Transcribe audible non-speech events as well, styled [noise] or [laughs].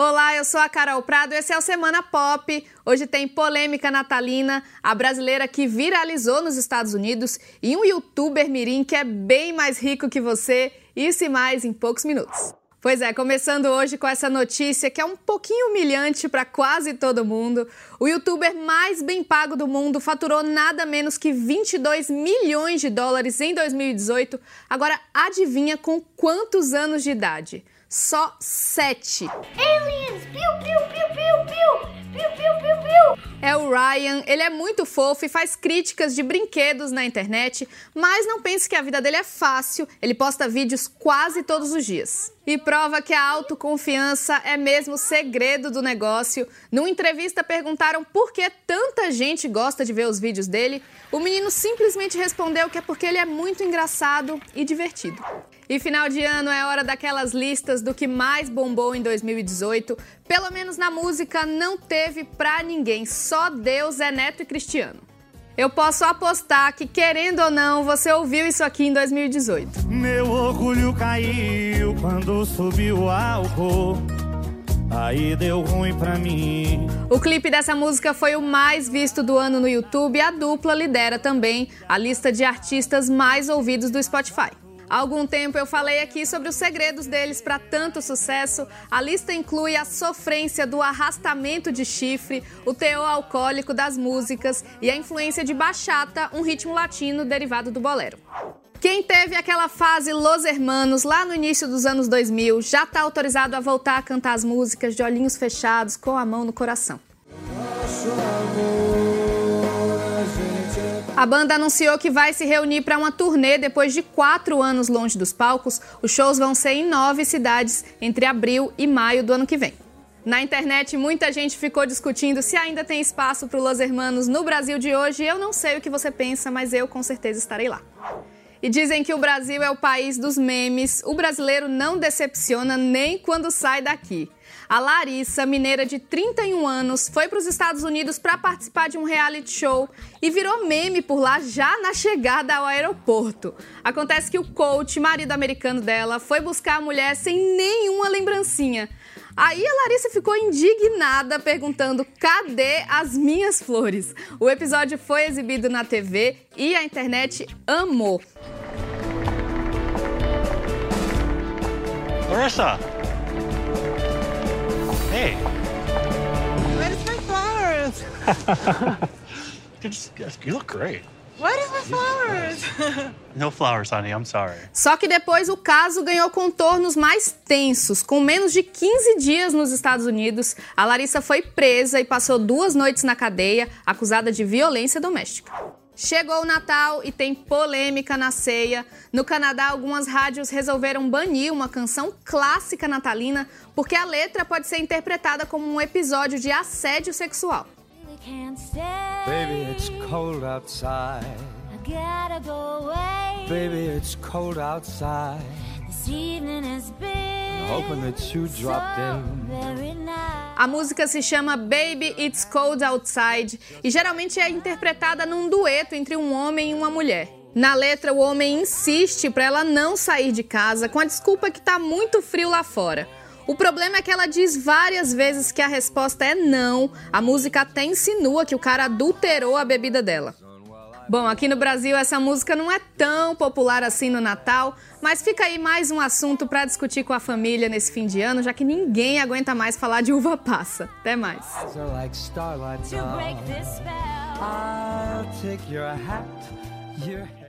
Olá, eu sou a Carol Prado, esse é o Semana Pop. Hoje tem polêmica natalina, a brasileira que viralizou nos Estados Unidos e um youtuber mirim que é bem mais rico que você, isso e mais em poucos minutos. Pois é, começando hoje com essa notícia que é um pouquinho humilhante para quase todo mundo. O youtuber mais bem pago do mundo faturou nada menos que 22 milhões de dólares em 2018. Agora adivinha com quantos anos de idade? Só sete. Aliens! Piu, piu, piu, piu, piu! Piu, piu, piu, piu! É o Ryan, ele é muito fofo e faz críticas de brinquedos na internet, mas não pense que a vida dele é fácil, ele posta vídeos quase todos os dias. E prova que a autoconfiança é mesmo o segredo do negócio. Numa entrevista perguntaram por que tanta gente gosta de ver os vídeos dele. O menino simplesmente respondeu que é porque ele é muito engraçado e divertido. E final de ano é hora daquelas listas do que mais bombou em 2018. Pelo menos na música não teve pra ninguém, só Deus é neto e cristiano. Eu posso apostar que, querendo ou não, você ouviu isso aqui em 2018. Meu orgulho caiu quando subiu o álcool. Aí deu ruim pra mim. O clipe dessa música foi o mais visto do ano no YouTube e a dupla lidera também a lista de artistas mais ouvidos do Spotify. Há algum tempo eu falei aqui sobre os segredos deles para tanto sucesso. A lista inclui a sofrência do arrastamento de chifre, o teor alcoólico das músicas e a influência de bachata, um ritmo latino derivado do bolero. Quem teve aquela fase Los Hermanos lá no início dos anos 2000 já está autorizado a voltar a cantar as músicas de olhinhos fechados, com a mão no coração. A banda anunciou que vai se reunir para uma turnê depois de quatro anos longe dos palcos. Os shows vão ser em nove cidades entre abril e maio do ano que vem. Na internet, muita gente ficou discutindo se ainda tem espaço para o Los Hermanos no Brasil de hoje. Eu não sei o que você pensa, mas eu com certeza estarei lá. E dizem que o Brasil é o país dos memes. O brasileiro não decepciona nem quando sai daqui. A Larissa, mineira de 31 anos, foi para os Estados Unidos para participar de um reality show e virou meme por lá já na chegada ao aeroporto. Acontece que o coach, marido americano dela, foi buscar a mulher sem nenhuma lembrancinha. Aí a Larissa ficou indignada, perguntando: cadê as minhas flores? O episódio foi exibido na TV e a internet amou. Larissa! Hey! Where's my flowers? [laughs] you look great. What flowers? No flowers, honey. I'm sorry. Só que depois o caso ganhou contornos mais tensos. Com menos de 15 dias nos Estados Unidos, a Larissa foi presa e passou duas noites na cadeia, acusada de violência doméstica. Chegou o Natal e tem polêmica na ceia. No Canadá, algumas rádios resolveram banir uma canção clássica natalina porque a letra pode ser interpretada como um episódio de assédio sexual. Baby, gotta go away. Baby, it's cold outside. This evening has been Hoping that you dropped in. very nice. A música se chama Baby It's Cold Outside e geralmente é interpretada num dueto entre um homem e uma mulher. Na letra, o homem insiste para ela não sair de casa com a desculpa que tá muito frio lá fora. O problema é que ela diz várias vezes que a resposta é não. A música até insinua que o cara adulterou a bebida dela. Bom, aqui no Brasil essa música não é tão popular assim no Natal, mas fica aí mais um assunto para discutir com a família nesse fim de ano, já que ninguém aguenta mais falar de uva passa. Até mais. I'll take your hat, your hair.